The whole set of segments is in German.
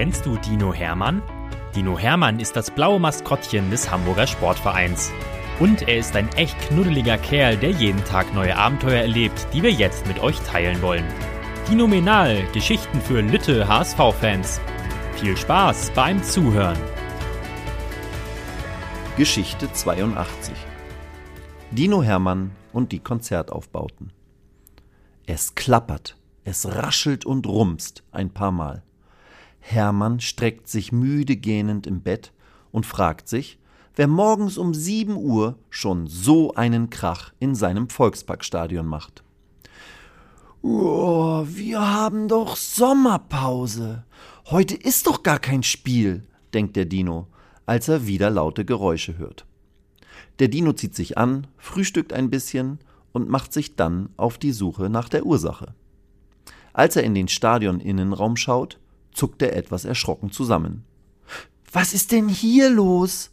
Kennst du Dino Hermann? Dino Hermann ist das blaue Maskottchen des Hamburger Sportvereins. Und er ist ein echt knuddeliger Kerl, der jeden Tag neue Abenteuer erlebt, die wir jetzt mit euch teilen wollen. Dinominal, Geschichten für Lütte HSV-Fans. Viel Spaß beim Zuhören. Geschichte 82 Dino Hermann und die Konzertaufbauten. Es klappert, es raschelt und rumst ein paar Mal. Hermann streckt sich müde gähnend im Bett und fragt sich, wer morgens um sieben Uhr schon so einen Krach in seinem Volksparkstadion macht. Oh, wir haben doch Sommerpause. Heute ist doch gar kein Spiel, denkt der Dino, als er wieder laute Geräusche hört. Der Dino zieht sich an, frühstückt ein bisschen und macht sich dann auf die Suche nach der Ursache. Als er in den Stadioninnenraum schaut, zuckt er etwas erschrocken zusammen. Was ist denn hier los?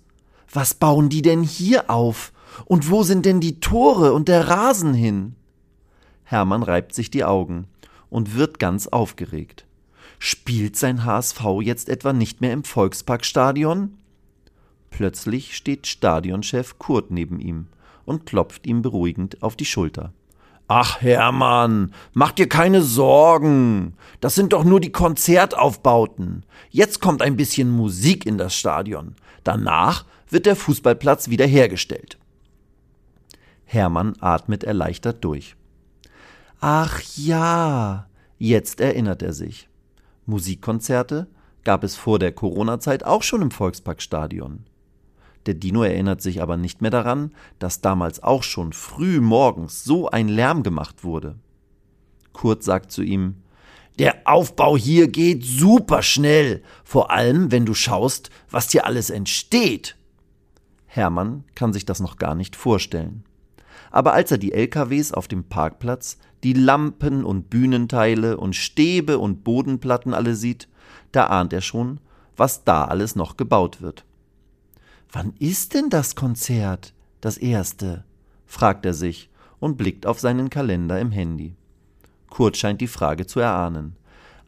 Was bauen die denn hier auf? Und wo sind denn die Tore und der Rasen hin? Hermann reibt sich die Augen und wird ganz aufgeregt. Spielt sein HSV jetzt etwa nicht mehr im Volksparkstadion? Plötzlich steht Stadionchef Kurt neben ihm und klopft ihm beruhigend auf die Schulter. Ach Hermann, mach dir keine Sorgen. Das sind doch nur die Konzertaufbauten. Jetzt kommt ein bisschen Musik in das Stadion. Danach wird der Fußballplatz wieder hergestellt. Hermann atmet erleichtert durch. Ach ja, jetzt erinnert er sich. Musikkonzerte gab es vor der Corona-Zeit auch schon im Volksparkstadion. Der Dino erinnert sich aber nicht mehr daran, dass damals auch schon früh morgens so ein Lärm gemacht wurde. Kurt sagt zu ihm, der Aufbau hier geht super schnell, vor allem wenn du schaust, was hier alles entsteht. Hermann kann sich das noch gar nicht vorstellen. Aber als er die LKWs auf dem Parkplatz, die Lampen und Bühnenteile und Stäbe und Bodenplatten alle sieht, da ahnt er schon, was da alles noch gebaut wird. Wann ist denn das Konzert? Das erste? fragt er sich und blickt auf seinen Kalender im Handy. Kurt scheint die Frage zu erahnen.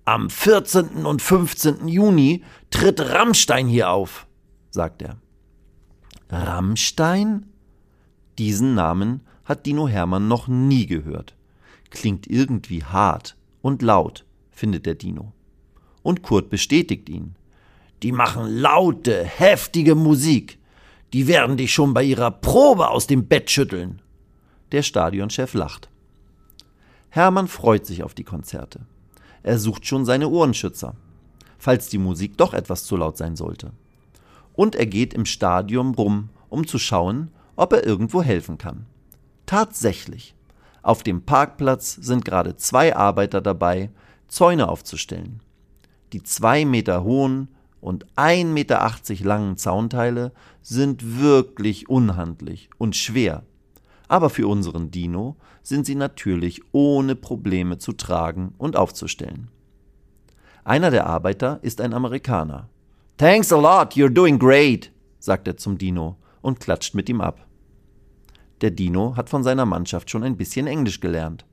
Am 14. und 15. Juni tritt Rammstein hier auf, sagt er. Rammstein? Diesen Namen hat Dino Hermann noch nie gehört. Klingt irgendwie hart und laut, findet der Dino. Und Kurt bestätigt ihn. Die machen laute, heftige Musik. Die werden dich schon bei ihrer Probe aus dem Bett schütteln. Der Stadionchef lacht. Hermann freut sich auf die Konzerte. Er sucht schon seine Ohrenschützer, falls die Musik doch etwas zu laut sein sollte. Und er geht im Stadion rum, um zu schauen, ob er irgendwo helfen kann. Tatsächlich. Auf dem Parkplatz sind gerade zwei Arbeiter dabei, Zäune aufzustellen. Die zwei Meter hohen, und 1,80 Meter langen Zaunteile sind wirklich unhandlich und schwer. Aber für unseren Dino sind sie natürlich ohne Probleme zu tragen und aufzustellen. Einer der Arbeiter ist ein Amerikaner. Thanks a lot, you're doing great, sagt er zum Dino und klatscht mit ihm ab. Der Dino hat von seiner Mannschaft schon ein bisschen Englisch gelernt.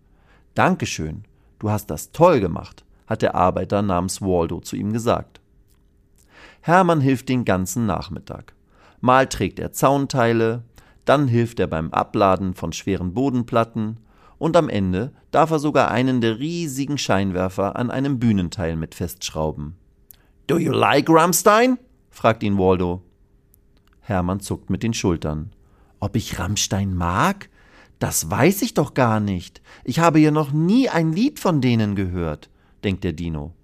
Dankeschön, du hast das toll gemacht, hat der Arbeiter namens Waldo zu ihm gesagt. Hermann hilft den ganzen Nachmittag. Mal trägt er Zaunteile, dann hilft er beim Abladen von schweren Bodenplatten und am Ende darf er sogar einen der riesigen Scheinwerfer an einem Bühnenteil mit festschrauben. Do you like Rammstein? fragt ihn Waldo. Hermann zuckt mit den Schultern. Ob ich Rammstein mag? Das weiß ich doch gar nicht. Ich habe ja noch nie ein Lied von denen gehört, denkt der Dino.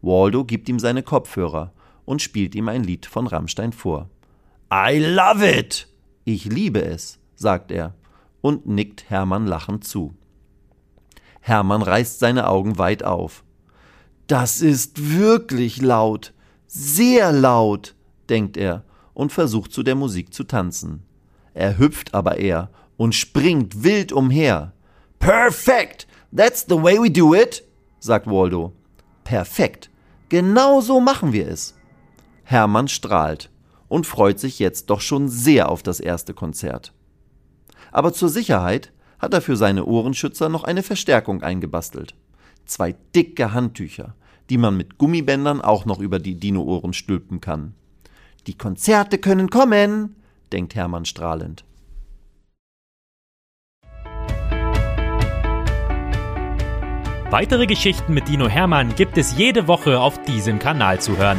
Waldo gibt ihm seine Kopfhörer und spielt ihm ein Lied von Rammstein vor. I love it! Ich liebe es, sagt er und nickt Hermann lachend zu. Hermann reißt seine Augen weit auf. Das ist wirklich laut, sehr laut, denkt er und versucht zu der Musik zu tanzen. Er hüpft aber eher und springt wild umher. Perfekt! That's the way we do it, sagt Waldo. Perfekt. Genau so machen wir es. Hermann strahlt und freut sich jetzt doch schon sehr auf das erste Konzert. Aber zur Sicherheit hat er für seine Ohrenschützer noch eine Verstärkung eingebastelt. Zwei dicke Handtücher, die man mit Gummibändern auch noch über die Dino-Ohren stülpen kann. Die Konzerte können kommen, denkt Hermann strahlend. Weitere Geschichten mit Dino Hermann gibt es jede Woche auf diesem Kanal zu hören.